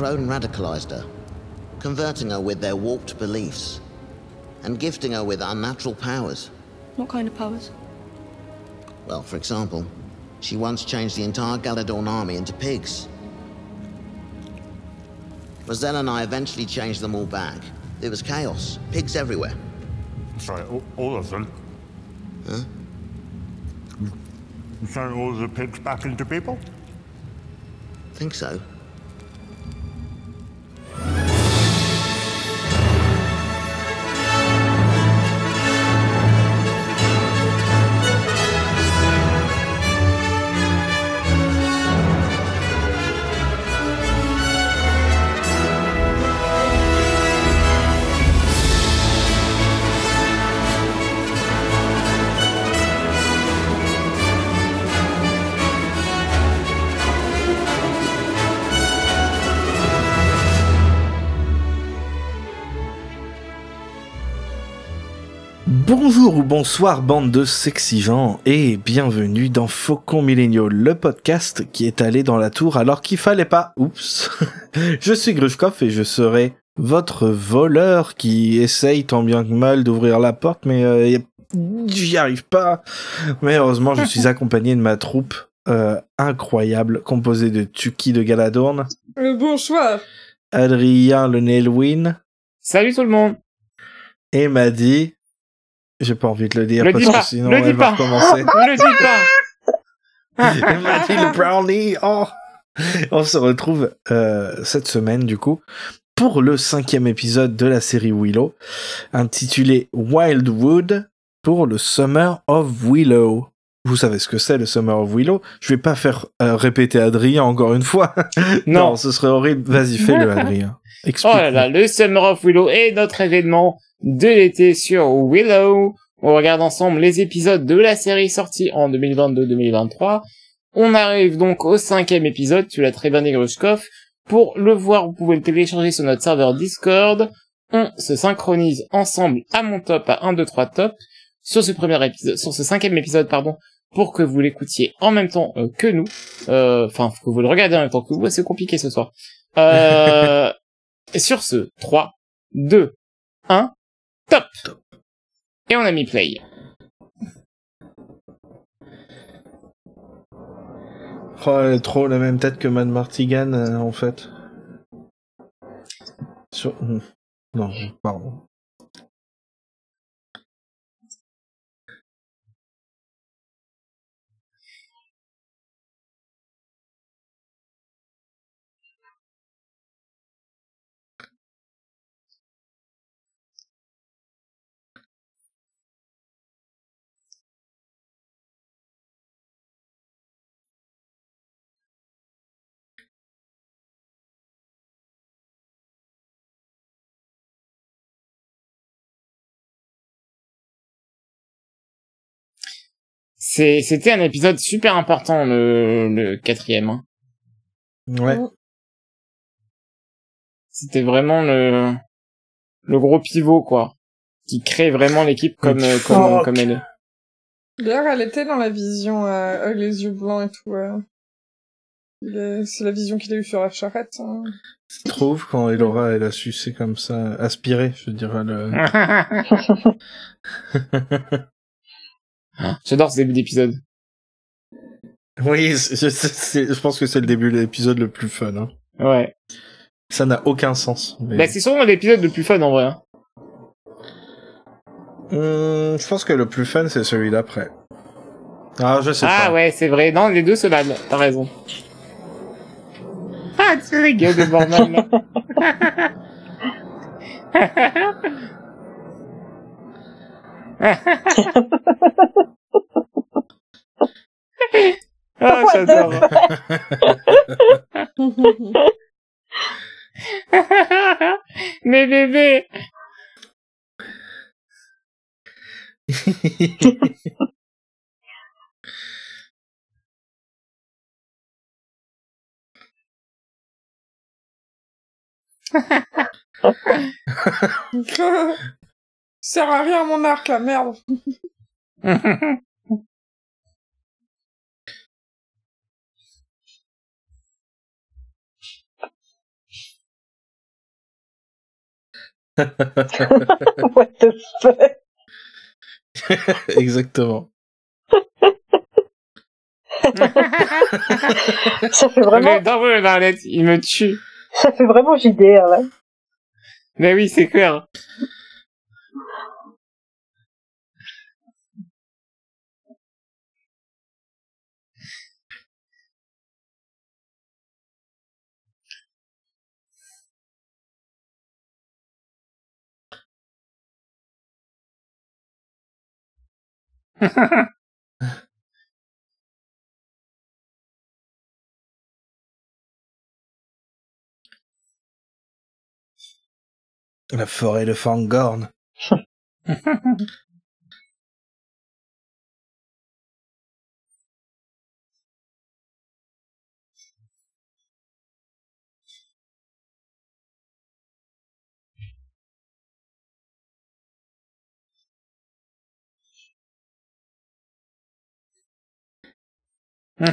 Crone radicalized her, converting her with their warped beliefs, and gifting her with unnatural powers. What kind of powers? Well, for example, she once changed the entire Galadorn army into pigs. Roselle and I eventually changed them all back. There was chaos, pigs everywhere. Sorry, all, all of them? Huh? You turn all the pigs back into people? Think so. Bonjour ou bonsoir bande de sexy gens et bienvenue dans Faucon Millennial, le podcast qui est allé dans la tour alors qu'il fallait pas. Oups. je suis Grushkov et je serai votre voleur qui essaye tant bien que mal d'ouvrir la porte mais euh, j'y arrive pas. Mais heureusement je suis accompagné de ma troupe euh, incroyable composée de Tuki de Galadorn, Euh, bonsoir. Adrien le Nelwyn Salut tout le monde. et Maddy. J'ai pas envie de le dire Le parce que pas, sinon le elle va pas. recommencer. Le dis pas. Le brownie. Oh. On se retrouve euh, cette semaine du coup pour le cinquième épisode de la série Willow, intitulé Wildwood pour le Summer of Willow. Vous savez ce que c'est le Summer of Willow? Je vais pas faire euh, répéter Adrien encore une fois. Non. ce serait horrible. Vas-y, fais-le Adrien. Oh là là, le Summer of Willow est notre événement de l'été sur Willow. On regarde ensemble les épisodes de la série sortie en 2022-2023. On arrive donc au cinquième épisode, tu l'as très bien dit Grushkov. Pour le voir, vous pouvez le télécharger sur notre serveur Discord. On se synchronise ensemble à mon top, à 1, 2, 3 top, sur ce premier épisode, sur ce cinquième épisode, pardon, pour que vous l'écoutiez en même temps euh, que nous. Euh, Enfin, que vous le regardez en même temps que. Ouais, c'est compliqué ce soir. Euh, et sur ce, 3, 2, 1, top Et on a mis play. Oh, elle a trop la même tête que Mad Martigan euh, en fait. Sur... hmm. Non, pardon. C'est, c'était un épisode super important, le, le quatrième. hein. Ouais. C'était vraiment le, le gros pivot, quoi. Qui crée vraiment l'équipe comme, euh, comme, Fuck. comme elle est. D'ailleurs, elle était dans la vision euh, les yeux blancs et tout. euh. C'est la vision qu'il a eue sur la charrette. hein. Je trouve quand Elora elle a sucé comme ça, aspiré, je dirais le. J'adore ce début d'épisode. oui, je, pense que c'est le début de l'épisode le plus fun. Hein. Ouais. Ça n'a aucun sens. Mais... Bah, c'est sûrement l'épisode le plus fun, en vrai. hein. Hmm, je pense que le plus fun c'est celui d'après. Ah, je sais Ah pas. ouais, c'est vrai. Non, les deux se valent. T'as raison. Ah, tu rigoles de Borman, là. Ah, j'adore. Mais bébé. Sert à rien mon arc, la merde. What the fuck? Exactement. Ça fait vraiment, Mais dans vos Arlette, il me tue. ça fait vraiment JDR, là. Mais oui, c'est clair. La forêt de Fangorn.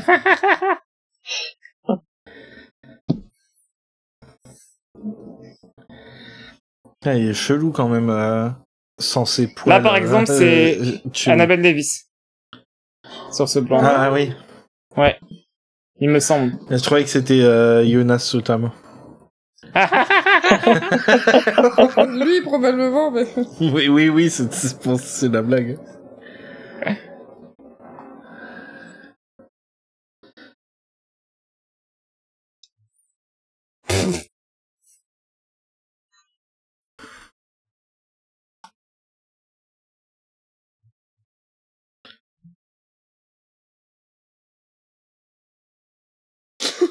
Ah, il est chelou quand même, euh, sans ses poils. par exemple, euh, c'est euh, tu- Annabelle Davis. Sur ce plan. Ah oui. Ouais. Il me semble. Je trouvais que c'était euh, Jonas Sotamo. Lui, probablement, mais... Oui, oui, oui, c'est c'est pour- c'est la blague.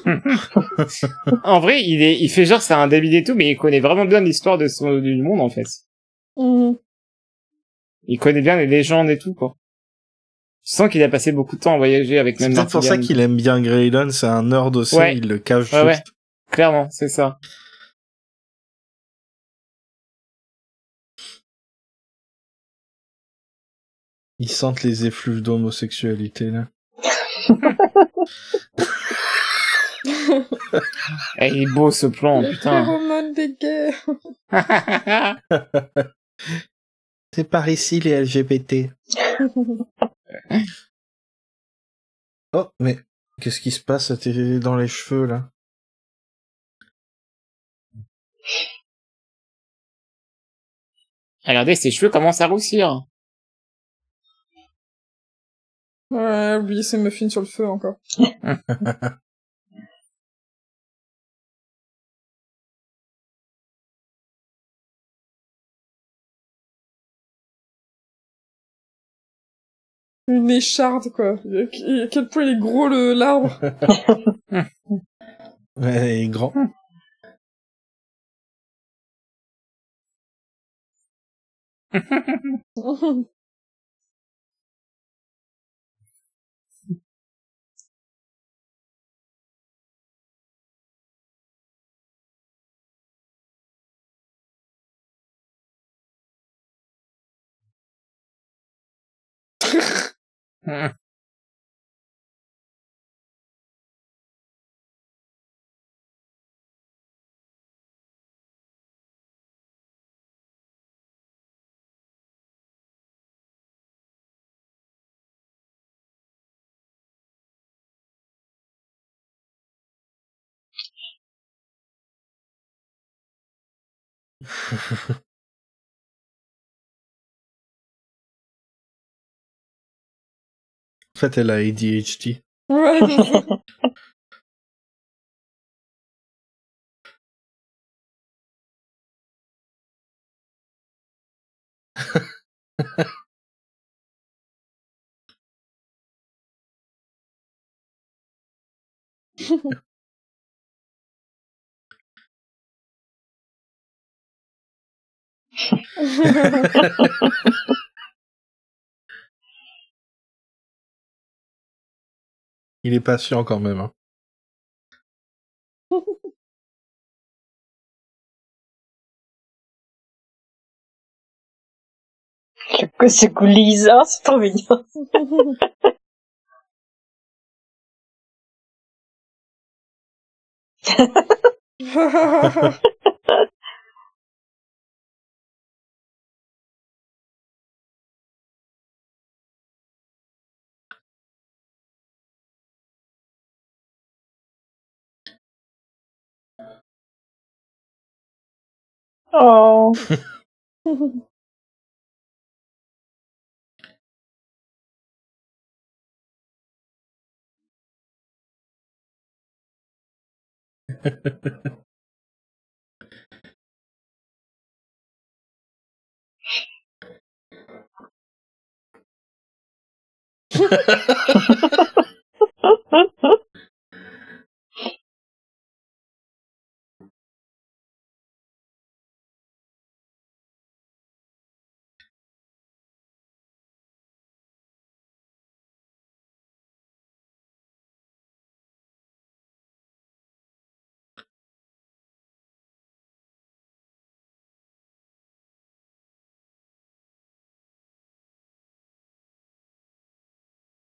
en vrai, il est, il fait genre c'est un débile et tout, mais il connaît vraiment bien l'histoire de son, du monde, en fait. Mhm. Il connaît bien les légendes et tout, quoi. Je sens qu'il a passé beaucoup de temps à voyager avec C'est même peut-être pour ça qu'il aime bien Graydon, c'est un nerd aussi, Ouais. il le cache Ouais, ouais. Clairement, c'est ça. Ils sentent les effluves d'homosexualité, là. Eh, il est beau ce plan, Les putain. phéromones des gays. C'est par ici les LGBT. oh, mais qu'est-ce qui se passe? À tes- dans les cheveux, là Regardez, ses cheveux commencent à roussir. Ouais, oubliez ces muffins sur le feu encore. Une écharde, quoi. Et À quel point il est gros, le l'arbre. Ouais, il est grand. うん。En fait, elle a ADHD. Ouais, Il est patient quand même. Hein. Que c'est coulisse, hein, c'est trop mignon. Oh.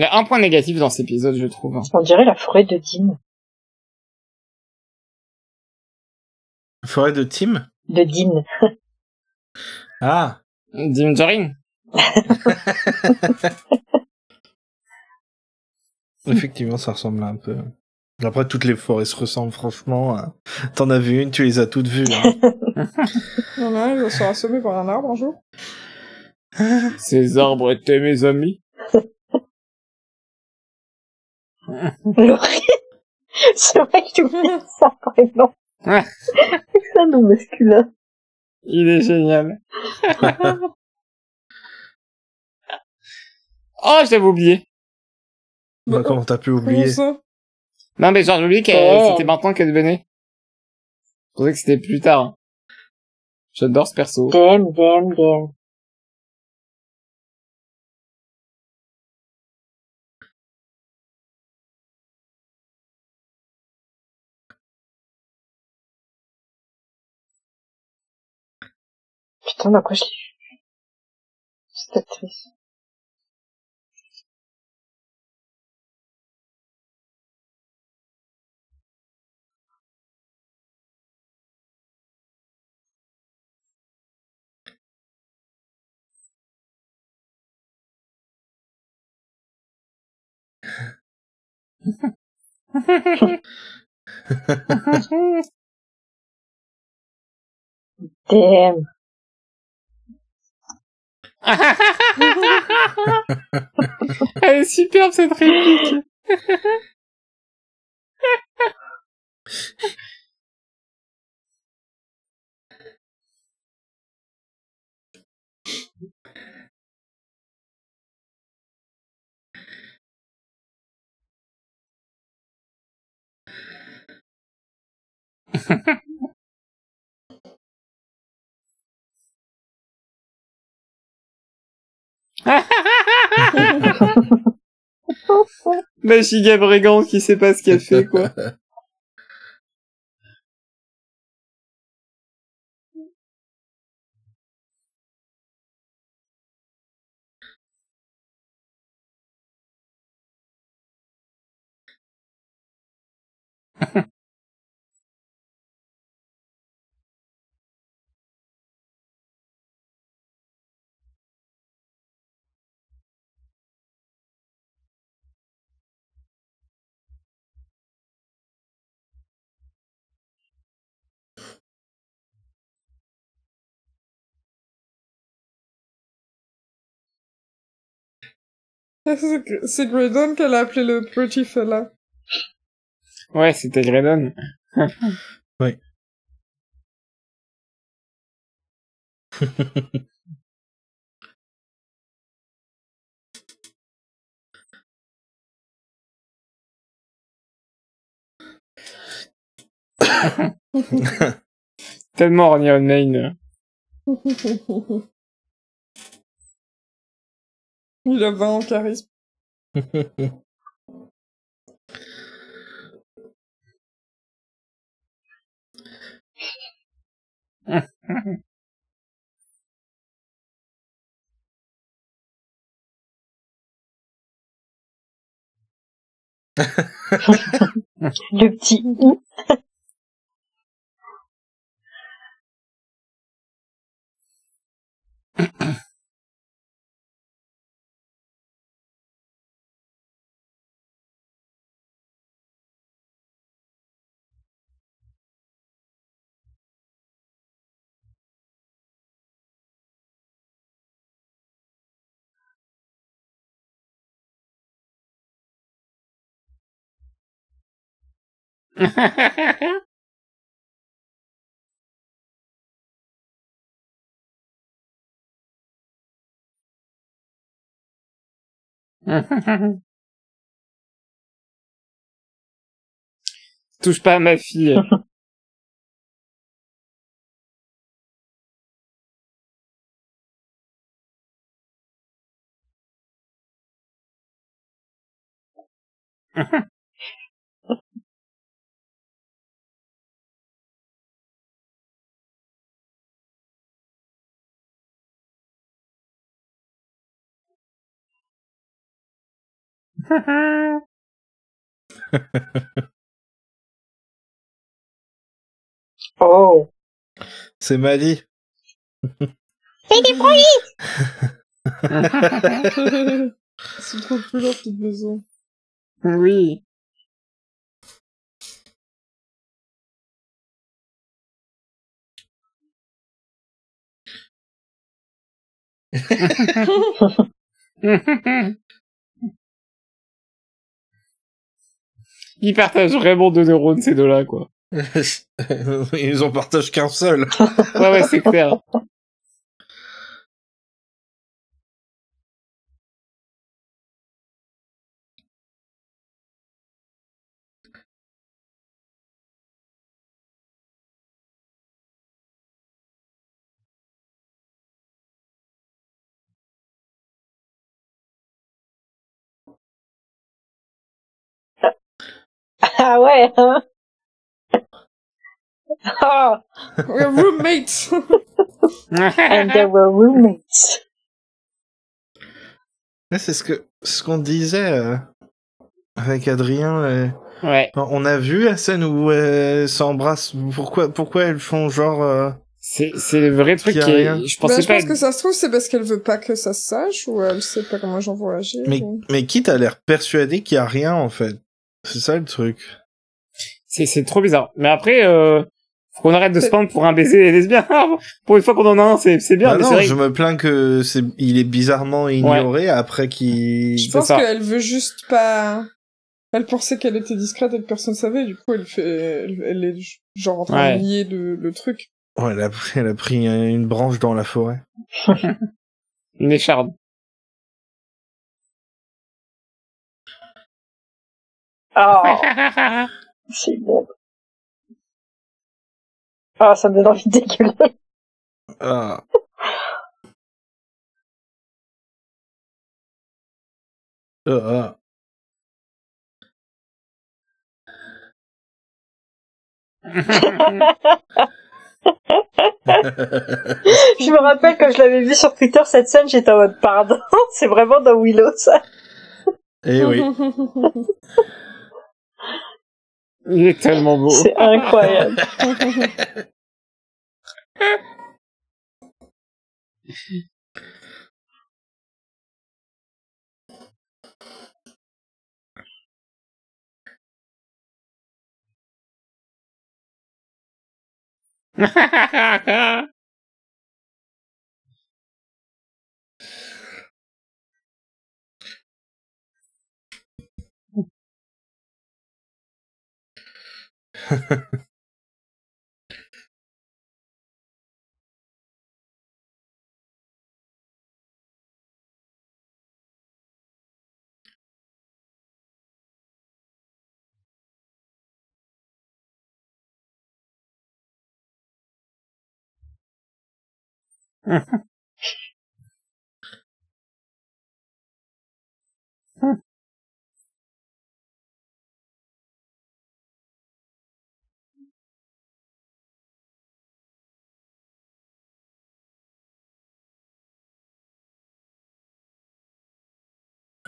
Il y a un point négatif dans cet épisode, je trouve. On dirait la forêt de Dean. Forêt de Tim? De Dean. Ah Dingerine Effectivement, ça ressemble un peu. Après, toutes les forêts se ressemblent, franchement. hein. T'en as vu une, tu les as toutes vues. hein. Il y en a un, il va se faire assommer par un arbre un jour. Ces arbres étaient mes amis. Laurie. C'est vrai que tu oublies ça, par exemple. Ouais. C'est ça, non masculin. Il est génial. oh, je l'avais oublié. Bah, comment t'as pu oublier ça Non, mais genre, j'ai oublié qu'elle, Oh. c'était maintenant qu'elle venait. Je pensais que c'était plus tard. J'adore ce perso. Damn, damn, damn. Putain, à quoi je l'ai vu Cette actrice. Damn. Elle est superbe, cette réplique. La giga brigande qui sait pas ce qu'elle fait, quoi. C'est c'est Graydon qu'elle a appelé le petit fella. Ouais, c'était Gredon. Tellement Ronnie Main. Il a 20 en charisme. Le petit. Touche pas à ma fille. Oh. C'est Mali. C'est trop plus leur petite maison. oui. Ils partagent vraiment deux neurones, ces deux-là, quoi. Ils en partagent qu'un seul. Ouais, ouais, c'est clair. Ah ouais, hein. Oh, We're roommates! and they were roommates. Ouais, c'est ce que ce qu'on disait euh, avec Adrien. euh, ouais. on a vu la scène où elles s'embrassent. Pourquoi pourquoi elles font genre euh, C'est, c'est le vrai truc qui est... Je pensais je pas... pense que ça se trouve, c'est parce qu'elle veut pas que ça se sache, ou elle sait pas comment gens vont réagir. Mais ou- mais a l'air persuadé qu'il y a rien en fait. C'est ça le truc. C'est, c'est trop bizarre. Mais après, euh, faut qu'on arrête de se prendre pour un baiser lesbien. pour une fois qu'on en a un, c'est, c'est bien. Bah mais non, vrai je me plains que c'est il est bizarrement ignoré après qu'il. Je pense qu'elle veut juste pas... Elle pensait qu'elle était discrète et que personne savait, du coup elle fait... Elle, elle est genre en train Ouais. de nier le, le truc. Ouais, elle a pris, elle a pris une branche dans la forêt. Une écharde. Oh, c'est bon. Oh, ça me donne envie de dégueuler. Ah. Ah, ah. Je me rappelle quand je l'avais vu sur Twitter cette scène, j'étais en mode pardon, c'est vraiment dans Willow ça. Eh oui. Il est tellement beau. C'est incroyable. Mm-hmm.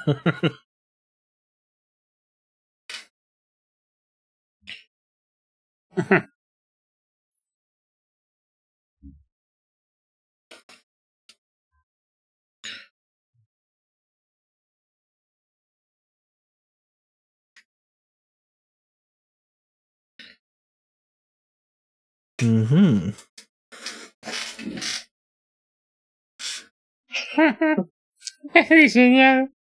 Mhm. C'est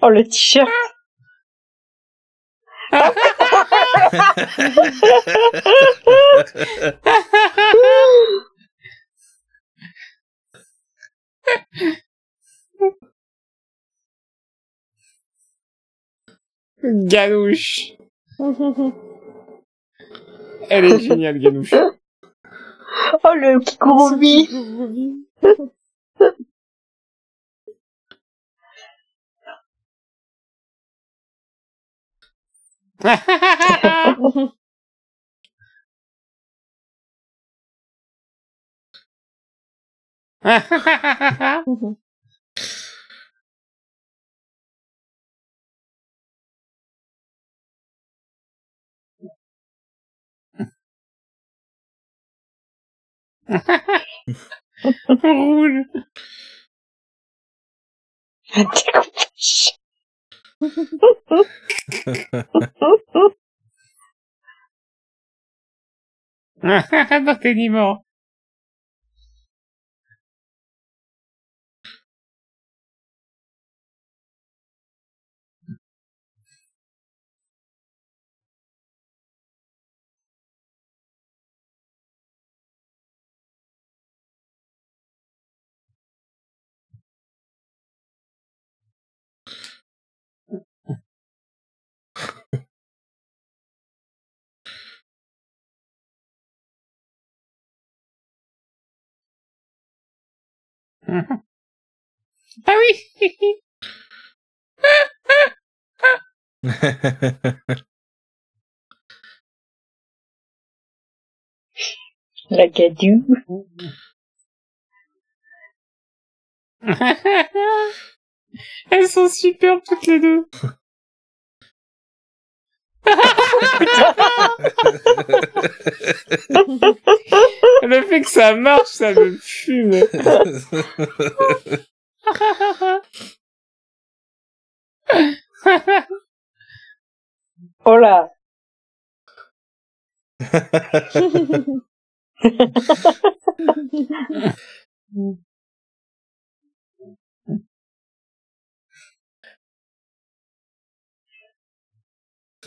Oh, le t-shirt. Ganouche. Elle est géniale, Ganouche. Oh, le Kikurubi. Ha ha ha ha. Ha ha ha ha. Ha ha ha ha. oh, no. Aha, no te. Barthélemy. Ah oui La gadoue. Elles sont superbes toutes les deux. Le fait que ça marche, ça me fume. Oh là.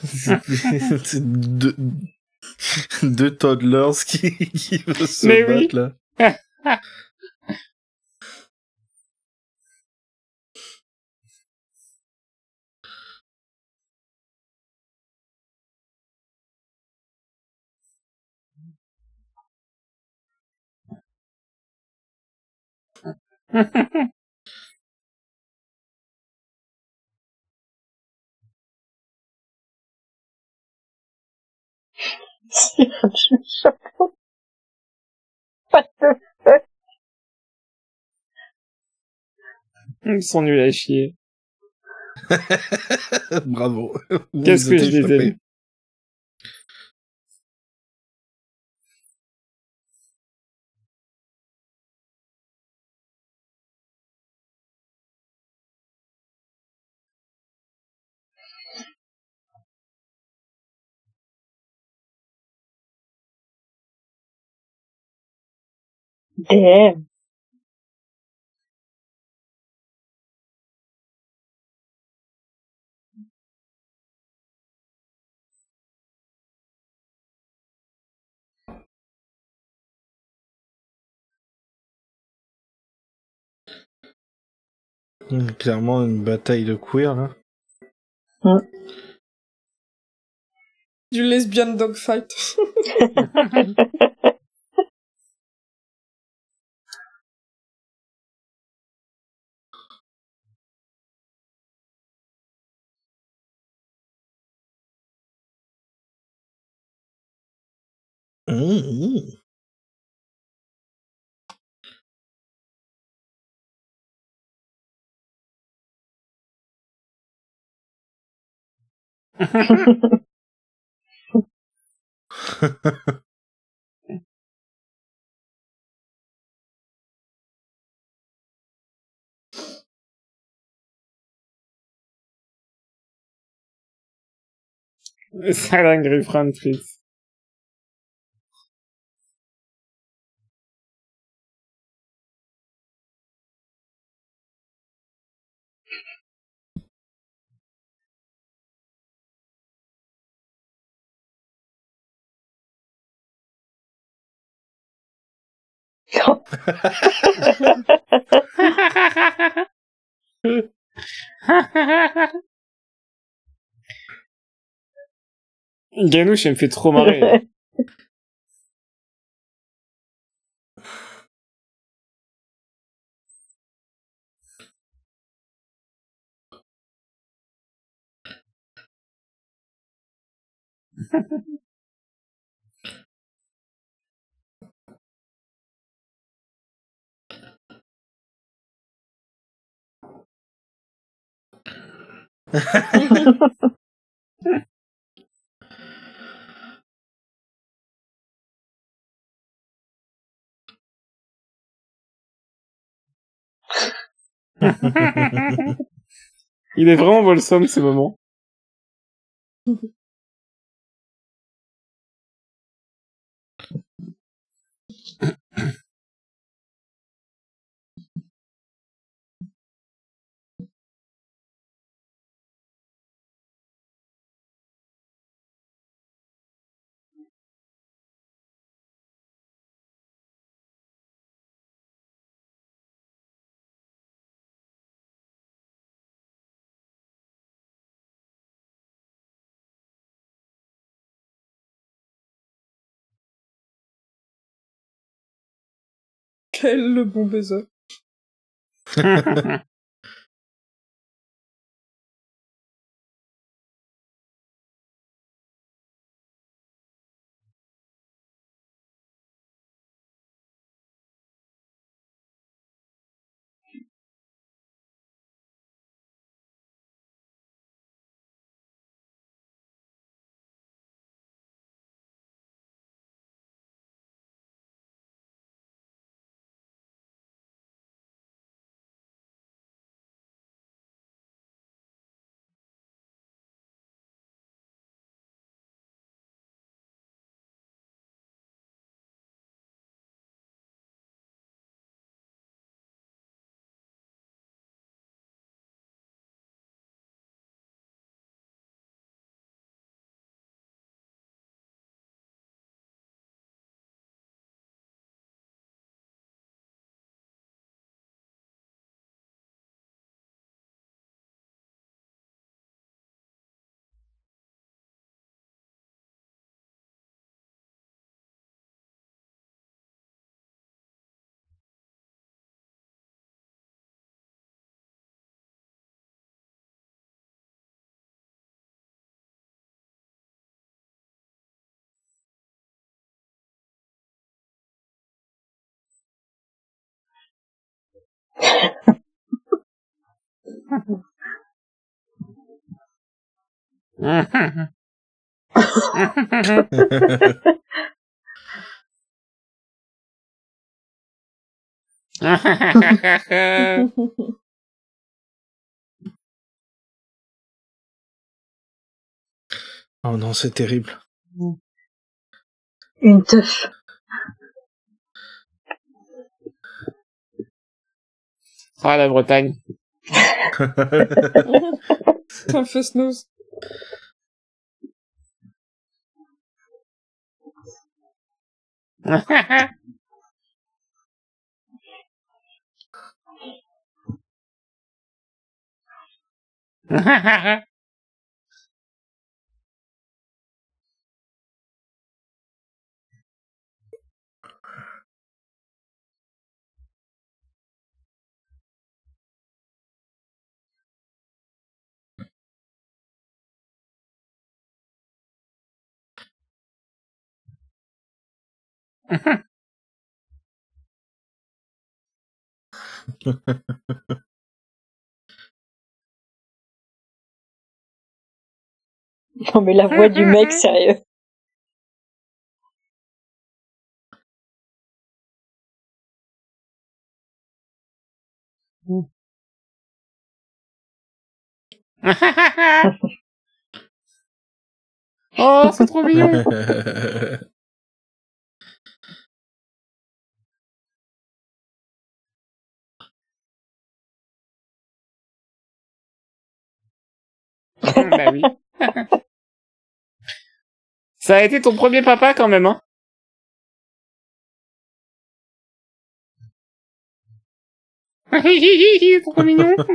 deux, deux toddlers qui, qui veulent se Mais oui. battre là. Pas de Ils sont nuls à chier. Bravo. Qu'est-ce que je les aime. Damn. Hum, Clairement une bataille de queer là. Du lesbian dogfight. Mmh. Salingri Fritz. Ganouche, elle me fait trop marrer. Il est vraiment wholesome, ce moment. Quel le bon baiser. Oh non, c'est terrible. Une teuf. Ah, la Bretagne. Time for snooze. Non mais la voix du mec, sérieux. oh, c'est trop mignon. bah oui. Ça a été ton premier papa quand même, hein? Trop mignon.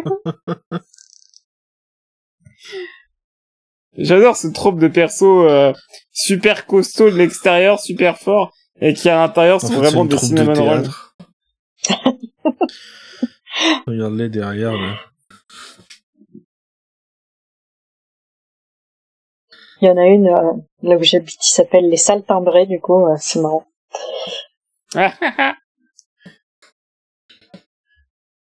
J'adore ce trope de perso euh, super costaud de l'extérieur, super fort, et qui à l'intérieur En sont fait, vraiment des troupe de. Regarde-les derrière, là. Il y en a une, euh, là où j'habite, qui s'appelle les salles timbrées, du coup, euh, c'est marrant.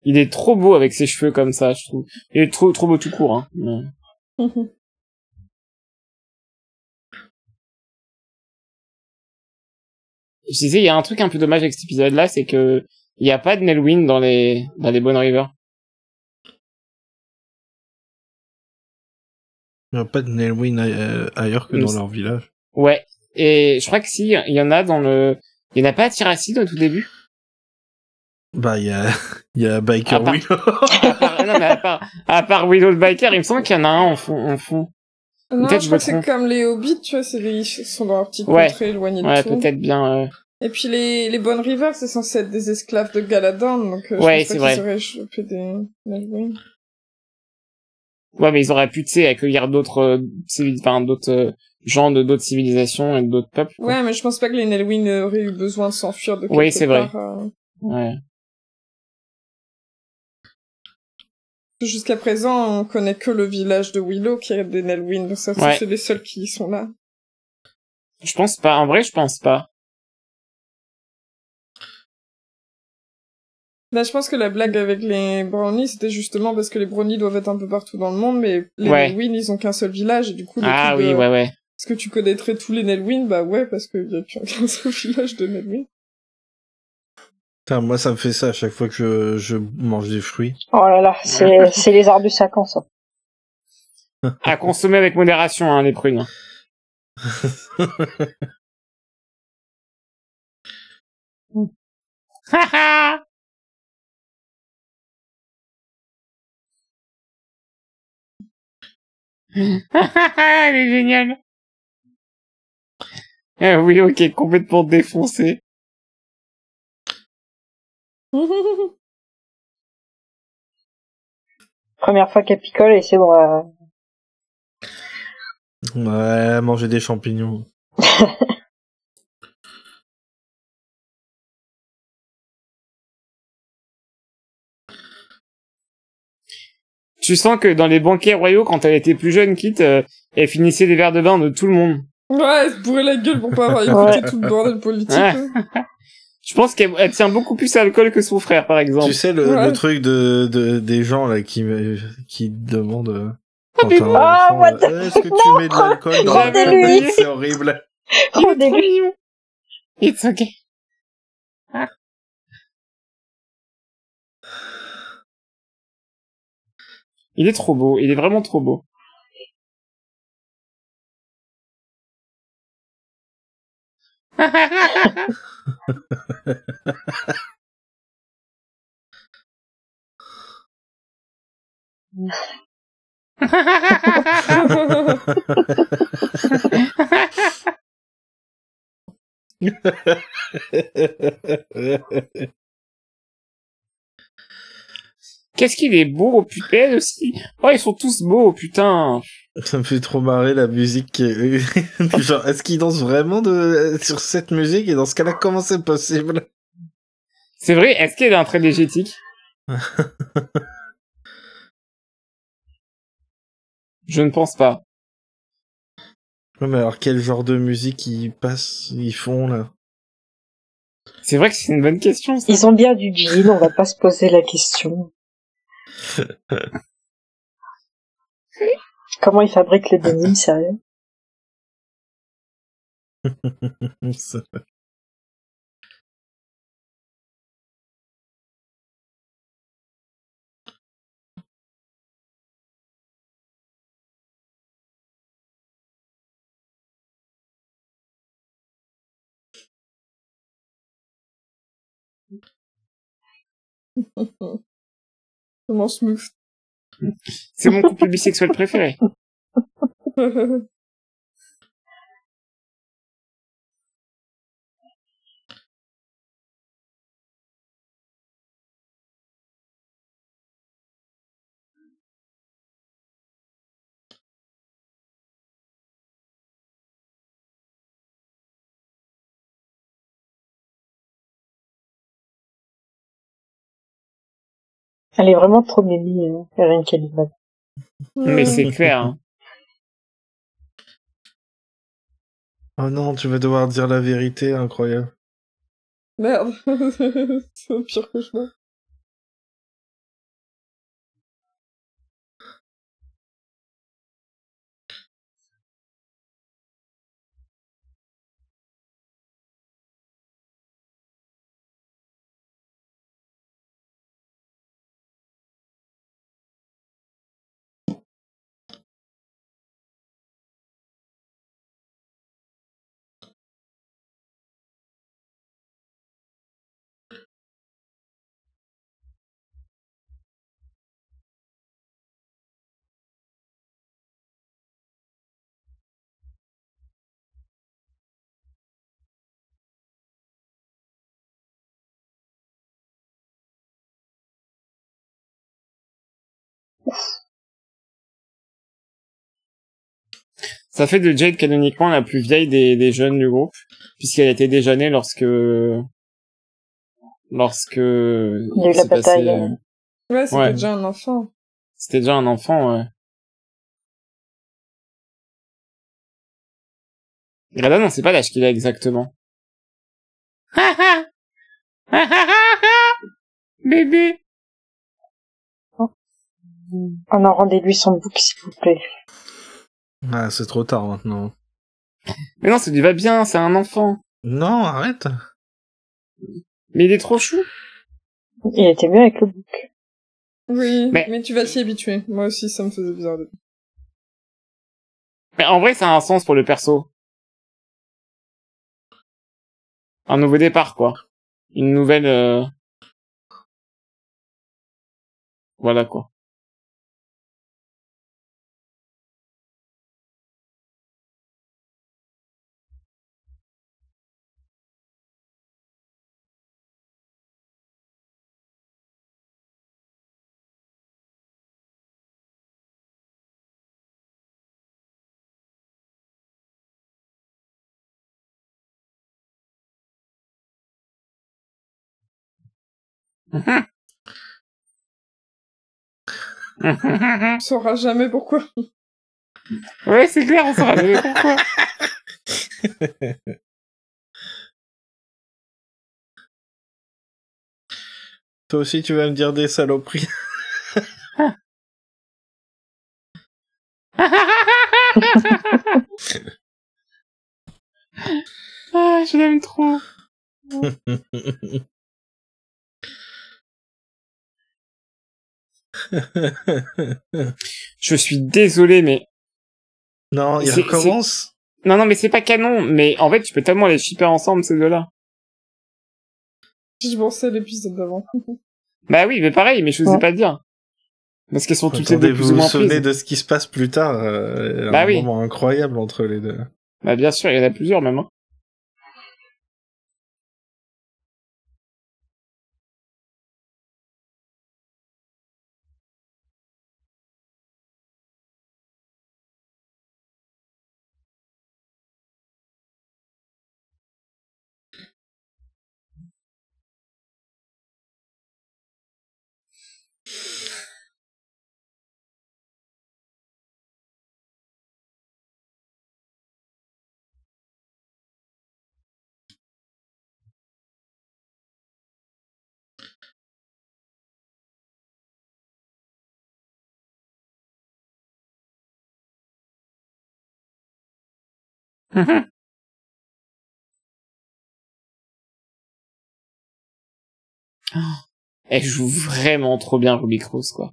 Il est trop beau avec ses cheveux comme ça, je trouve. Il est trop trop beau tout court, hein. mais- Je disais, il y a un truc un peu dommage avec cet épisode-là, c'est que il y a pas de Nelwyn dans les dans les Bone River. Il n'y a pas de Nelwyn euh, ailleurs que dans leur village. Ouais. Et je crois que si, il y en a dans le, il y en a pas à Tiracide au tout début? Bah, il y a, il y a Biker Ah, bah. Willow. À part, non, mais à part, à part Willow le Biker, il me semble qu'il y en a un en fond, en fond. Non, je crois que c'est comme les hobbits, tu vois, c'est des, ils sont dans leur petite Ouais. contrée éloignée de Ouais, tout. peut-être bien, euh, Et puis les, les Bonnes Rivers, c'est censé être des esclaves de Galadon, donc euh, Ouais, je c'est pense pas qu'ils vrai. auraient chopé des Nelwyn. Ouais, mais ils auraient pu, tu sais, accueillir d'autres, euh, enfin, d'autres euh, gens de d'autres civilisations et d'autres peuples. quoi. Ouais, mais je pense pas que les Nelwyn auraient eu besoin de s'enfuir de quelque Oui, c'est vrai. euh. Ouais. Jusqu'à présent, on connaît que le village de Willow qui a des Nelwyn, donc ça, Ouais. c'est les seuls qui sont là. Je pense pas. En vrai, je pense pas. Là, je pense que la blague avec les brownies, c'était justement parce que les brownies doivent être un peu partout dans le monde, mais les Ouais. Nelwyn, ils ont qu'un seul village, et du coup, Ah oui, de- ouais, ouais. Est-ce que tu connaîtrais tous les Nelwyn? Bah ouais, parce qu'il y a qu'un seul village de Nelwyn. Putain, moi, ça me fait ça à chaque fois que je, je mange des fruits. Oh là là, c'est, c'est les arbres du sacan, ça. À consommer avec modération, hein, les prunes. Elle est géniale. Ah oui, ok, complètement défoncé. Première fois qu'elle picole et c'est bon. euh, Ouais, manger des champignons. Tu sens que dans les banquets royaux, quand elle était plus jeune, quitte, euh, elle finissait les verres de vin de tout le monde. ouais, elle se bourrait la gueule pour pas avoir écouté tout le bordel politique. Ouais. hein. Je pense qu'elle elle tient beaucoup plus à l'alcool que son frère, par exemple. Tu sais, le, Ouais. le truc de, de, des gens, là, qui, me- qui demandent, euh, enfant, what the- euh, est-ce que tu mets de l'alcool dans la C'est horrible. Rendez-lui. mignon. It's okay. Il est trop beau, il est vraiment trop beau. Qu'est-ce qu'il est beau, oh, putain, aussi. Oh, ils sont tous beaux, putain. Ça me fait trop marrer la musique. qui est- Genre, est-ce qu'ils dansent vraiment de... sur cette musique? Et dans ce cas-là, comment c'est possible? C'est vrai, est-ce qu'il y a un trait légétique Je ne pense pas. Ouais, mais alors quel genre de musique ils passent, ils font là? C'est vrai que c'est une bonne question, ça. Ils ont bien du jean, on va pas se poser la question. Comment ils fabriquent les denim, sérieux Comment smooth. C'est mon couple bisexuel préféré. Elle est vraiment trop mimi, euh, Erin. Mais c'est clair. hein. Oh non, tu vas devoir dire la vérité, incroyable. Merde. c'est le pire cauchemar. Ça fait de Jade canoniquement la plus vieille des, des jeunes du groupe, puisqu'elle était déjà née lorsque lorsque y a eu la s'est passé- bataille, euh. Ouais, c'était Ouais. déjà un enfant. C'était déjà un enfant, ouais. Grada, on sait pas l'âge qu'il a exactement. Bébé. Oh non, rendez-lui son bouc, s'il vous plaît. Ah, c'est trop tard maintenant. Mais non, ça lui va bien, c'est un enfant. Non, arrête. Mais il est trop chou. Il était mieux avec le bouc. Oui, Mais- mais... tu vas t'y habituer. Moi aussi, ça me faisait bizarre. de- Mais en vrai, ça a un sens pour le perso. Un nouveau départ, quoi. Une nouvelle... euh, Voilà, quoi. On saura jamais pourquoi. ouais, c'est clair, on saura jamais pourquoi. Toi aussi, tu vas me dire des saloperies. ah, je l'aime trop. Je suis désolé, mais... non, il recommence. Non, non, mais c'est pas canon, mais en fait, tu peux tellement les shipper ensemble, ces deux-là. Je pensais à l'épisode d'avant. Bah oui, mais pareil, mais je osais Ouais. pas le dire. Parce qu'elles sont toutes les deux plus vous ou vous moins souvenez prises. de ce qui se passe plus tard euh, Bah un oui. moment incroyable entre les deux. Bah bien sûr, il y en a plusieurs même. hein. Elle joue vraiment trop bien Ruby Cruz, quoi.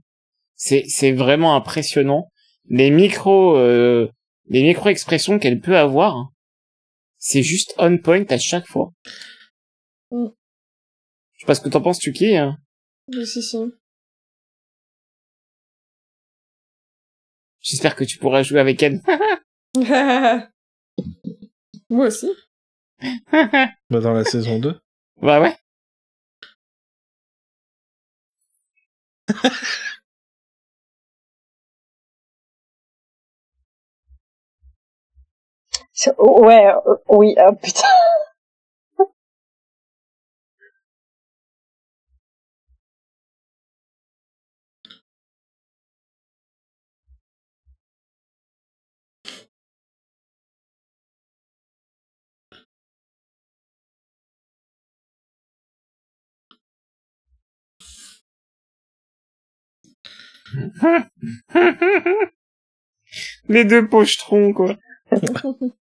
C'est, c'est vraiment impressionnant. Les micros, euh, les micro-expressions qu'elle peut avoir, hein, c'est juste on point à chaque fois. Mm. Je sais pas ce que t'en penses, Tuki. Hein. Oui, si, si. J'espère que tu pourras jouer avec elle. Moi aussi. Bah, dans la saison 2. bah ouais. Ouais, euh, oui, ah, putain. Les deux pochetrons, quoi.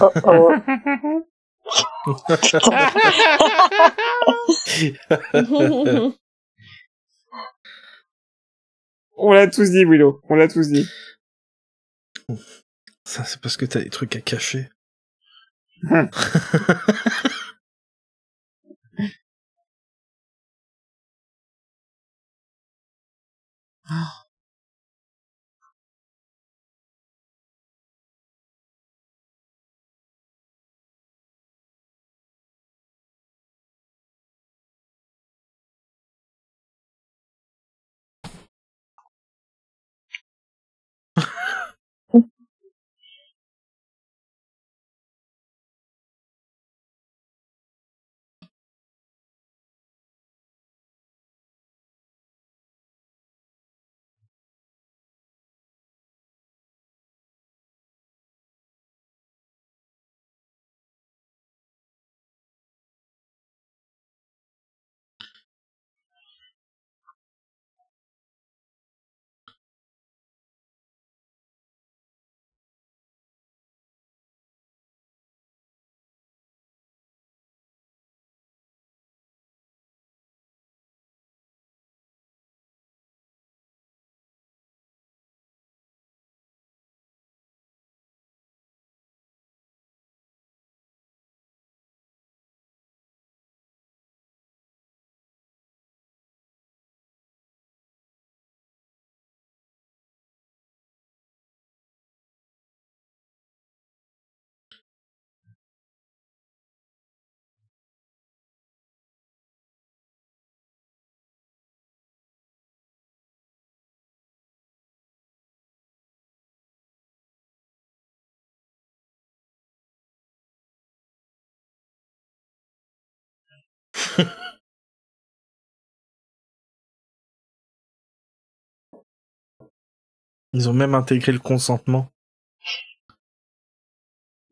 Oh, On l'a tous dit, Willow. On l'a tous dit. Ça, c'est parce que t'as des trucs à cacher. Hum. Ils ont même intégré le consentement.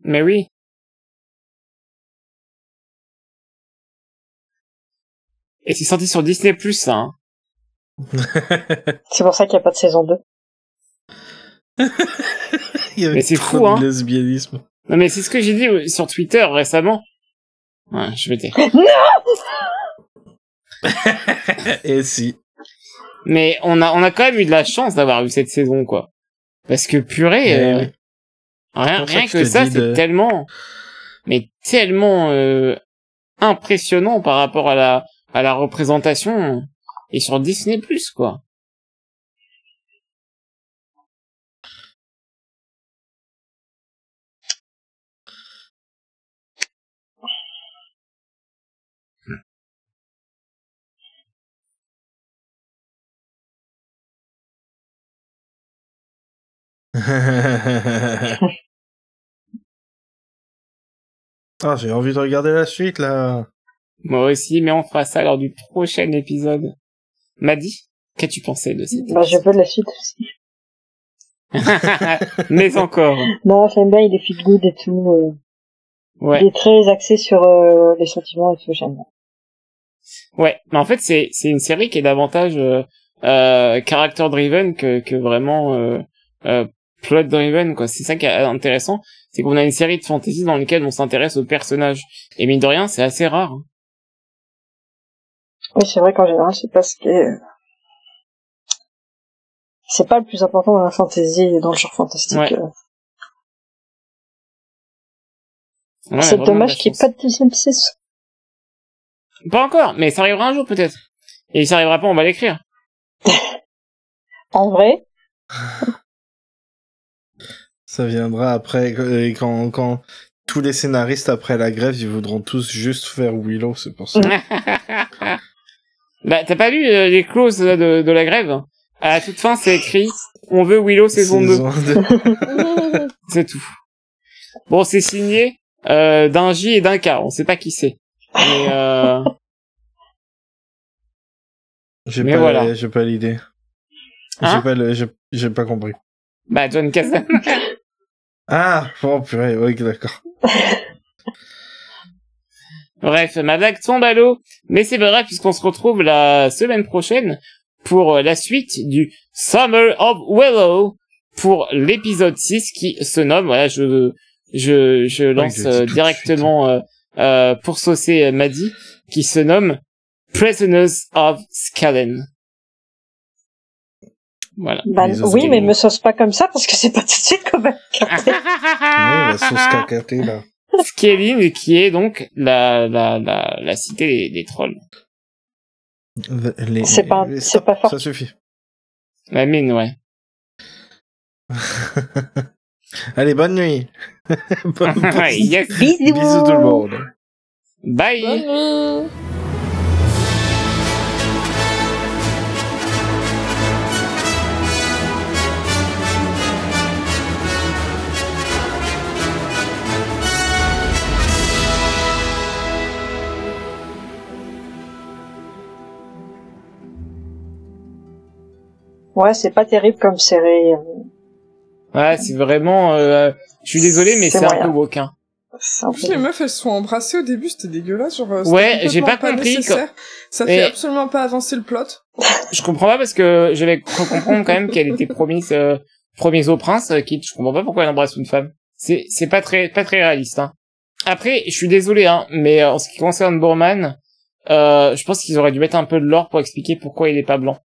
Mais oui. Et c'est sorti sur Disney Plus, ça. Hein. C'est pour ça qu'il n'y a pas de saison 2. Il y avait Mais c'est fou, hein. lesbianisme. Non, mais c'est ce que j'ai dit sur Twitter récemment. Ouais, je vais taire. Et si. Mais on a, on a quand même eu de la chance d'avoir eu cette saison, quoi. Parce que purée, euh, rien, que ça, c'est de- tellement, mais tellement euh, impressionnant par rapport à la, à la représentation. et sur Disney+, quoi. Ah, j'ai envie de regarder la suite, là. Moi aussi, mais on fera ça lors du prochain épisode. Madi, qu'as-tu pensé de cette Bah, je veux la suite aussi. Mais encore. Non, j'aime bien, il est feel good et tout. euh, Ouais. Il est très axé sur euh, les sentiments et tout, j'aime bien. Ouais, mais en fait c'est c'est une série qui est davantage euh, euh, character driven que que vraiment euh, plot driven quoi. C'est ça qui est intéressant, c'est qu'on a une série de fantasy dans laquelle on s'intéresse aux personnages. Et mine de rien, c'est assez rare. hein. Oui, c'est vrai qu'en général, c'est pas ce qui est... C'est pas le plus important dans la fantasy et dans le genre fantastique. Ouais. euh. C'est dommage qu'il n'y ait pas de deuxième saison. Pas encore, mais ça arrivera un jour peut-être. Et si ça arrivera pas, on va l'écrire. En vrai, Ça viendra après, euh, quand, quand tous les scénaristes après la grève, ils voudront tous juste faire Willow, c'est pour ça. bah t'as pas lu euh, les clauses là, de, de la grève? À la toute fin, c'est écrit on veut Willow saison 2. Saison deux. C'est tout. Bon, c'est signé euh, d'un J et d'un K. On sait pas qui c'est. Mais euh... J'ai pas, voilà. j'ai pas l'idée. Hein? J'ai pas le, j'ai, j'ai pas compris. bah John Cassavetes. Ah, oh purée, oui, d'accord. Bref, ma blague tombe à l'eau. Mais c'est grave puisqu'on se retrouve la semaine prochaine pour euh, la suite du Summer of Willow pour l'épisode 6 qui se nomme, voilà, je, je, je lance je euh, directement euh, euh, pour saucer Maddy, qui se nomme Prisoners of Skalen. Voilà. bah, oui, mais me sauce pas comme ça parce que c'est pas tout de suite qu'on va capter. Oui, la sauce là. Qui est donc la, la, la, la cité des, des trolls. Les- C'est pas- les- pas fort. Ça suffit. La mine, ouais. Allez, bonne nuit. Bonne- yes. Bisous. Bisous tout le monde. Bye. Bonne nuit. Ouais, c'est pas terrible comme série. Ouais, c'est vraiment, euh, je suis désolé, mais C'est c'est un peu plus, les meufs, elles se sont embrassées au début, c'était dégueulasse. Genre, euh, Ouais, j'ai pas compris nécessaire. Ça fait absolument pas avancer le plot. Je comprends pas parce que je vais cru comprendre quand même qu'elle était promise, euh, promise au prince, euh, qui, je comprends pas pourquoi elle embrasse une femme. C'est, c'est pas très, pas très réaliste, hein. Après, je suis désolé, hein, mais euh, en ce qui concerne Borman, euh, je pense qu'ils auraient dû mettre un peu de l'or pour expliquer pourquoi il est pas blanc.